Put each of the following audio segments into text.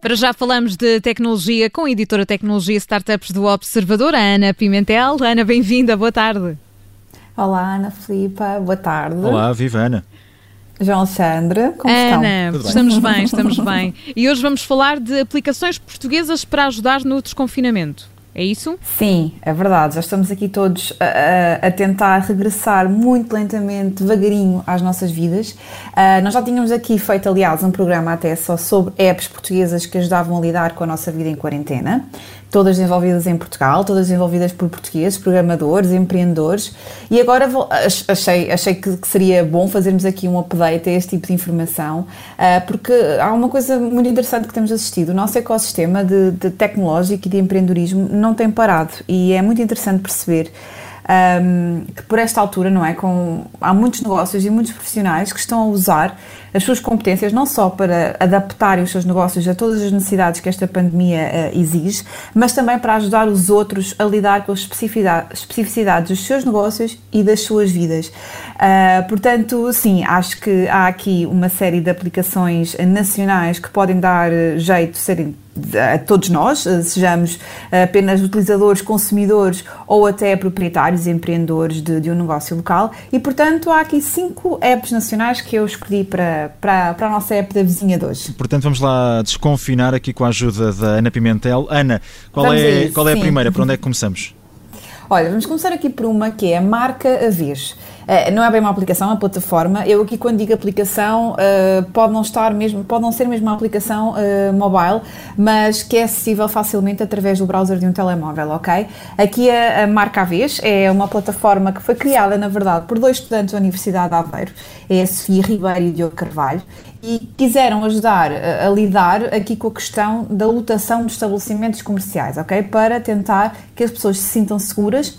Para já falamos de tecnologia com a editora Tecnologia Startups do Observador, a Ana Pimentel. Ana, bem-vinda, boa tarde. Olá, Ana Filipa, boa tarde. Olá, viva Ana. João Alexandre, como Ana, estão? estamos bem, estamos bem. E hoje vamos falar de aplicações portuguesas para ajudar no desconfinamento. É isso? Sim, é verdade. Já estamos aqui todos a, a, tentar regressar muito lentamente, devagarinho, às nossas vidas. Uh, nós já tínhamos aqui feito, aliás, um programa até só sobre apps portuguesas que ajudavam a lidar com a nossa vida em quarentena todas desenvolvidas em Portugal, todas desenvolvidas por portugueses, programadores, empreendedores. E agora vou, achei, achei que seria bom fazermos aqui um update a este tipo de informação, ah, porque há uma coisa muito interessante que temos assistido. O nosso ecossistema de, de tecnológico e de empreendedorismo não tem parado e é muito interessante perceber um, que por esta altura, não é? Com, há muitos negócios e muitos profissionais que estão a usar as suas competências não só para adaptarem os seus negócios a todas as necessidades que esta pandemia uh, exige, mas também para ajudar os outros a lidar com as especificidades dos seus negócios e das suas vidas. Uh, portanto, sim, acho que há aqui uma série de aplicações nacionais que podem dar jeito de serem todos nós, eh, sejamos apenas utilizadores, consumidores ou até proprietários, empreendedores de, de, um negócio local. E, portanto, há aqui cinco apps nacionais que eu escolhi para, para, para a nossa app da vizinha de hoje. Portanto, vamos lá desconfinar aqui com a ajuda da Ana Pimentel. Ana, qual, é, qual é a primeira? Para onde é que começamos? Olha, vamos começar aqui por uma que é a Marca a Vez. Uh, não é bem uma aplicação, é uma plataforma. Eu aqui quando digo aplicação uh, pode não estar mesmo, pode não ser mesmo uma aplicação uh, mobile, mas que é acessível facilmente através do browser de um telemóvel, ok? Aqui a, a Marca a Vez é uma plataforma que foi criada, na verdade, por dois estudantes da Universidade de Aveiro, é a Sofia Ribeiro e Diogo Carvalho, e quiseram ajudar a, a, lidar aqui com a questão da lotação dos estabelecimentos comerciais, ok? Para tentar que as pessoas se sintam seguras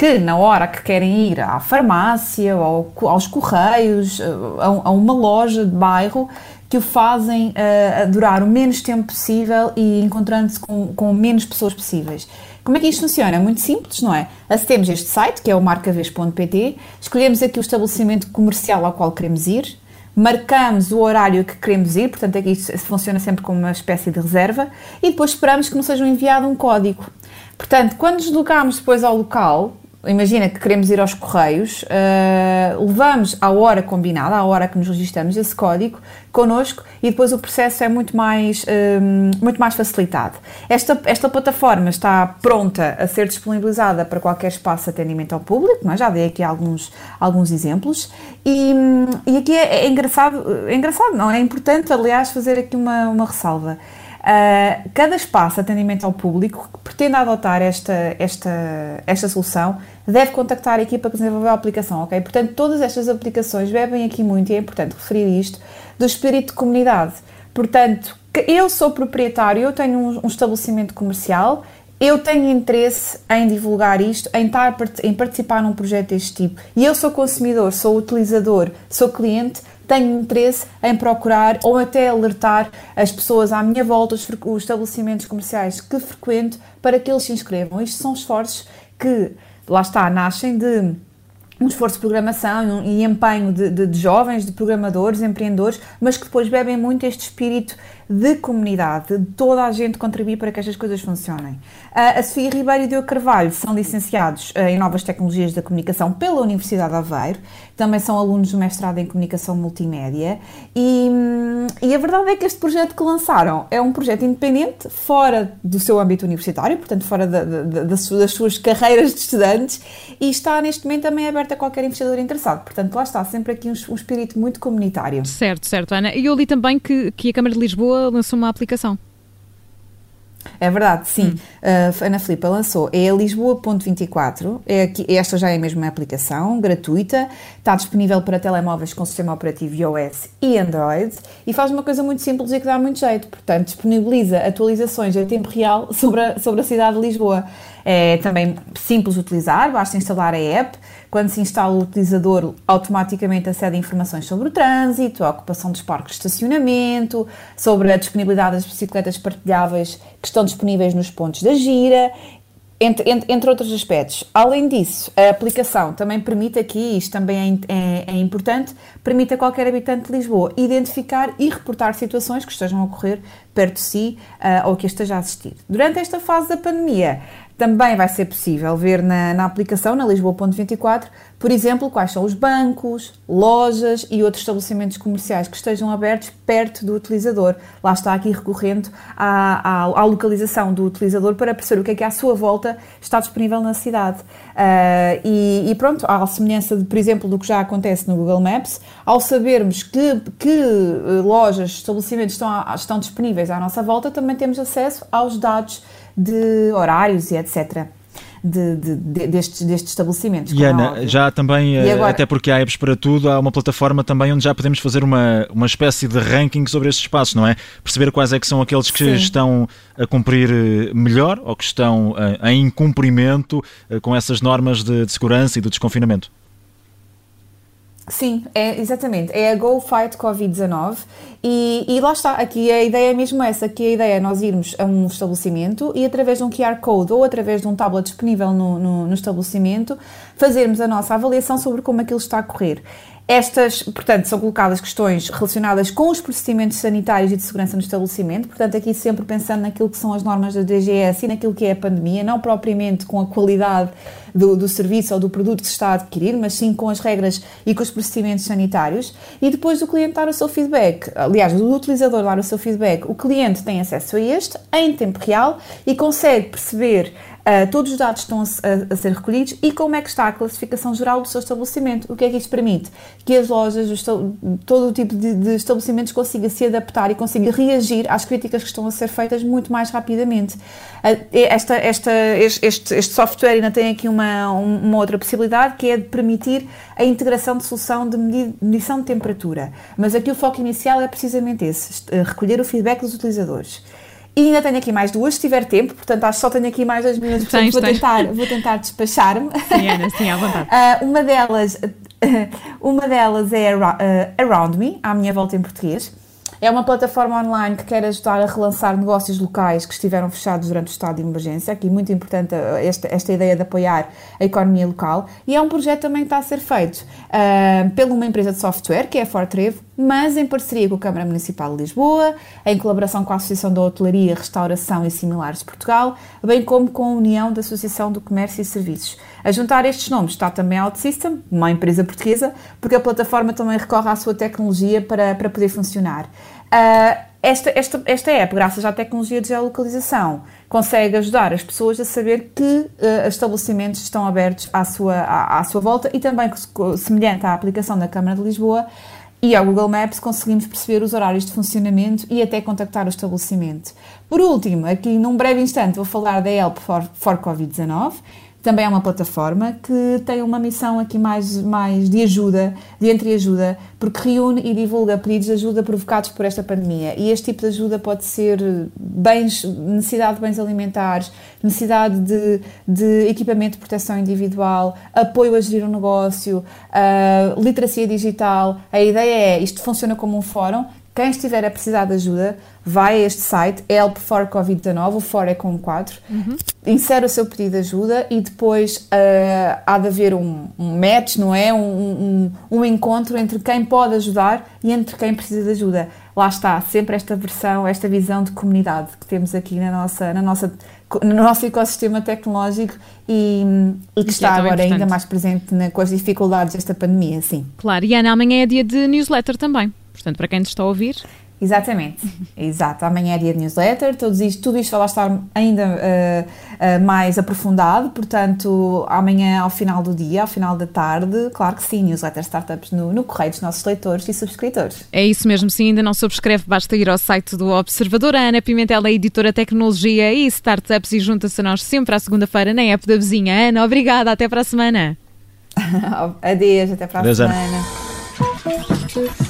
que na hora que querem ir à farmácia ou aos correios, eh, a, uma loja de bairro, que o fazem uh, durar o menos tempo possível e encontrando-se com, com menos pessoas possíveis. Como é que isto funciona? É muito simples, não é? Acedemos este site, que é o marcaves.pt, escolhemos aqui o estabelecimento comercial ao qual queremos ir, marcamos o horário que queremos ir, portanto aqui isto funciona sempre como uma espécie de reserva, e depois esperamos que nos seja enviado um código. Portanto, quando deslocamos depois ao local, imagina que queremos ir aos correios, uh, levamos à hora combinada, à hora que nos registramos esse código connosco e depois o processo é muito mais, um, muito mais facilitado. Esta, esta plataforma está pronta a ser disponibilizada para qualquer espaço de atendimento ao público, mas é? já dei aqui alguns, alguns exemplos e, e aqui é, é engraçado, é engraçado, não, é importante aliás fazer aqui uma, uma ressalva. Uh, cada espaço atendimento ao público que pretenda adotar esta, esta, esta solução deve contactar a equipa que desenvolveu a aplicação, ok? Portanto, todas estas aplicações bebem aqui muito, e é importante referir isto, do espírito de comunidade. Portanto, eu sou proprietário, eu tenho um, um estabelecimento comercial, eu tenho interesse em divulgar isto, em, estar, em participar num projeto deste tipo, e eu sou consumidor, sou utilizador, sou cliente, tenho interesse em procurar ou até alertar as pessoas à minha volta, os, os estabelecimentos comerciais que frequento, para que eles se inscrevam. Isto são esforços que, lá está, nascem de um esforço de programação e empenho de, de, de, jovens, de programadores, empreendedores, mas que depois bebem muito este espírito de comunidade, de toda a gente contribuir para que estas coisas funcionem. A Sofia Ribeiro e o Diogo Carvalho são licenciados eh, em Novas Tecnologias da Comunicação pela Universidade de Aveiro, também são alunos do mestrado em Comunicação Multimédia e, hum, e a verdade é que este projeto que lançaram é um projeto independente, fora do seu âmbito universitário, portanto fora da, da, das suas carreiras de estudantes e está neste momento também aberto a qualquer investidor interessado. Portanto, lá está sempre aqui um, um espírito muito comunitário. Certo, certo, Ana. E eu li também que, que a Câmara de Lisboa lançou uma aplicação. É verdade, sim. Hum. Uh, Ana Filipa lançou. É a Lisboa.24. É aqui, esta já é a mesma aplicação, gratuita. Está disponível para telemóveis com sistema operativo iOS e Android. E faz uma coisa muito simples e que dá muito jeito. Portanto, disponibiliza atualizações em tempo real sobre a, sobre a cidade de Lisboa. É também simples utilizar, basta instalar a app. Quando se instala o utilizador, automaticamente acede a informações sobre o trânsito, a ocupação dos parques de estacionamento, sobre a disponibilidade das bicicletas partilháveis que estão disponíveis nos pontos da gira Entre, entre, entre, outros aspectos. Além disso, a aplicação também permite aqui, isto também é, é, é, importante, permite a qualquer habitante de Lisboa identificar e reportar situações que estejam a ocorrer perto de si uh, ou que esteja a assistir. Durante esta fase da pandemia, também vai ser possível ver na, na aplicação, na Lisboa.24, por exemplo, quais são os bancos, lojas e outros estabelecimentos comerciais que estejam abertos perto do utilizador. Lá está aqui recorrendo à, à, à localização do utilizador para perceber o que é que à sua volta está disponível na cidade. Uh, e, e, pronto, à semelhança, de, por exemplo, do que já acontece no Google Maps, ao sabermos que, que eh, lojas, estabelecimentos estão, estão disponíveis à nossa volta, também temos acesso aos dados de horários e etc. De, de, de, destes, destes estabelecimentos. E Ana, já também, eh, agora... até porque há apps para tudo, há uma plataforma também onde já podemos fazer uma, uma espécie de ranking sobre estes espaços, não é? Perceber quais é que são aqueles que Sim. estão a cumprir eh, melhor ou que estão eh, em cumprimento com essas normas de, de segurança e do desconfinamento. Sim, é, exatamente. É a Go Fight Covid-19 e, e, lá está, aqui a ideia é mesmo essa, que a ideia é nós irmos a um estabelecimento e através de um QR Code ou através de um tablet disponível no, no, no estabelecimento, fazermos a nossa avaliação sobre como aquilo está a correr. Estas, portanto, são colocadas questões relacionadas com os procedimentos sanitários e de segurança no estabelecimento, portanto, aqui sempre pensando naquilo que são as normas da DGS e naquilo que é a pandemia, não propriamente com a qualidade do, do serviço ou do produto que se está a adquirir, mas sim com as regras e com os procedimentos sanitários. E depois do cliente dar o seu feedback, aliás, do utilizador dar o seu feedback, o cliente tem acesso a este em tempo real e consegue perceber Uh, todos os dados estão a, a, ser recolhidos e como é que está a classificação geral do seu estabelecimento. O que é que isto permite? Que as lojas, todo o tipo de, de, estabelecimentos consiga se adaptar e consiga reagir às críticas que estão a ser feitas muito mais rapidamente. Uh, esta, esta, este, este, software ainda tem aqui uma, uma outra possibilidade que é de permitir a integração de solução de medição de temperatura. Mas aqui o foco inicial é precisamente esse, recolher o feedback dos utilizadores. E ainda tenho aqui mais duas, se tiver tempo, portanto acho que só tenho aqui mais dois minutos, portanto tens, vou, tens. Tentar, vou tentar despachar-me. Sim, Ana, sim, à vontade. Uh, uma, delas, uma delas é uh, Around Me, à minha volta em português. É uma plataforma online que quer ajudar a relançar negócios locais que estiveram fechados durante o estado de emergência. Aqui muito importante eh, esta, esta ideia de apoiar a economia local. E é um projeto também que está a ser feito uh, pela uma empresa de software, que é a Fortrevo, mas em parceria com a Câmara Municipal de Lisboa, em colaboração com a Associação da Hotelaria, Restauração e Similares de Portugal, bem como com a União da Associação do Comércio e Serviços. A juntar estes nomes está também a OutSystem, uma empresa portuguesa, porque a plataforma também recorre à sua tecnologia para, para poder funcionar. Uh, esta, esta, esta app, graças à tecnologia de geolocalização, consegue ajudar as pessoas a saber que uh, estabelecimentos estão abertos à sua, à, à, sua volta e também, semelhante à aplicação da Câmara de Lisboa e ao Google Maps, conseguimos perceber os horários de funcionamento e até contactar o estabelecimento. Por último, aqui num breve instante, vou falar da Help for, for Covid-19 também é uma plataforma que tem uma missão aqui mais, mais de ajuda, de entreajuda, porque reúne e divulga pedidos de ajuda provocados por esta pandemia. E este tipo de ajuda pode ser bens, necessidade de bens alimentares, necessidade de, de equipamento de proteção individual, apoio a gerir um negócio, uh, literacia digital. A ideia é, isto funciona como um fórum, quem estiver a precisar de ajuda, vai a este site, Help for Covid-19, o for é com 4, uhum. insere o seu pedido de ajuda e depois uh, há de haver um, um match, não é? Um, um, um, encontro entre quem pode ajudar e entre quem precisa de ajuda. Lá está, sempre esta versão, esta visão de comunidade que temos aqui na nossa, na nossa, no nosso ecossistema tecnológico e, e que está é agora importante. ainda mais presente na, com as dificuldades desta pandemia, sim. Claro, e Ana, amanhã é dia de newsletter também. Portanto, para quem nos está a ouvir. Exatamente, exato. Amanhã é dia de newsletter, tudo isto, tudo isto vai lá estar ainda uh, uh, mais aprofundado, portanto, amanhã ao final do dia, ao final da tarde, claro que sim, newsletter startups no, no correio dos nossos leitores e subscritores. É isso mesmo, se ainda não subscreve, basta ir ao site do Observador. A Ana Pimentel é editora Tecnologia e Startups e junta-se a nós sempre à segunda-feira na app da vizinha. Ana, obrigada, até para a semana. Adeus, até para a Adeus, semana. Ana.